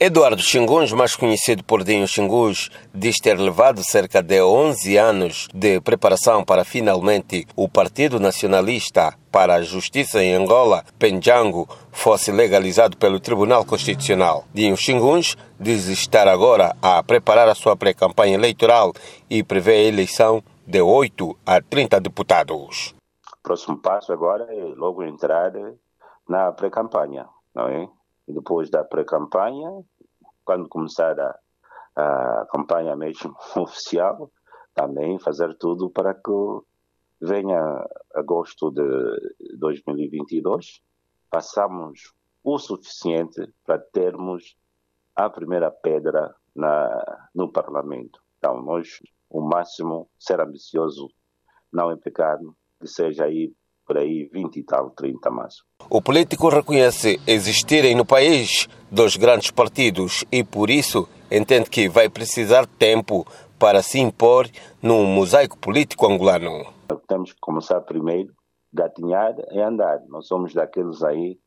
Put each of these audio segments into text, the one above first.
Eduardo Xinguns, mais conhecido por Dinho Xingus, diz ter levado cerca de 11 anos de preparação para finalmente o Partido Nacionalista para a Justiça em Angola, Penjango, fosse legalizado pelo Tribunal Constitucional. Dinho Xinguns diz estar agora a preparar a sua pré-campanha eleitoral e prevê a eleição de 8 a 30 deputados. O próximo passo agora é logo entrar na pré-campanha, não é? E depois da pré-campanha, quando começar a, a campanha mesmo oficial, também fazer tudo para que venha agosto de 2022, passamos o suficiente para termos a primeira pedra na, no Parlamento. Então, nós, o máximo, ser ambicioso, não pecado, que seja aí por aí 20 e tal, 30 mais. O político reconhece existirem no país dois grandes partidos e, por isso, entende que vai precisar tempo para se impor num mosaico político angolano. Temos que começar primeiro, gatinhar e andar. Nós somos daqueles aí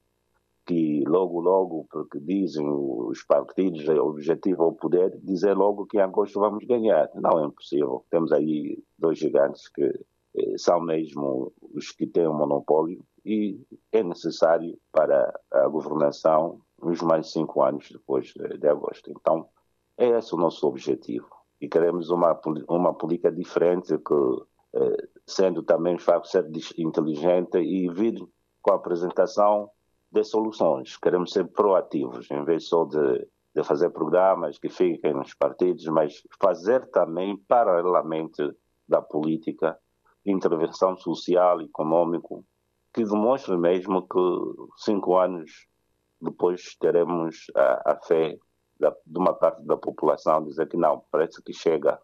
que logo, logo, porque dizem os partidos, o objetivo é o poder, dizer logo que em agosto vamos ganhar. Não é impossível. Temos aí dois gigantes que são mesmo os que têm o monopólio e é necessário para a governação uns mais cinco anos depois de, de agosto. Então, é esse o nosso objetivo. E queremos uma, uma política diferente que, eh, sendo também de facto ser inteligente e vir com a apresentação de soluções. Queremos ser proativos, em vez só de, de fazer programas que fiquem nos partidos, mas fazer também paralelamente da política intervenção social e econômico que demonstre mesmo que cinco anos depois teremos a, a fé da, de uma parte da população dizer que não, parece que chega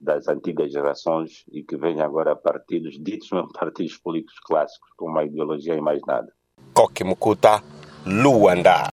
das antigas gerações e que vem agora partidos ditos mesmo partidos políticos clássicos com uma ideologia e mais nada. Coque Mucuta, Luanda.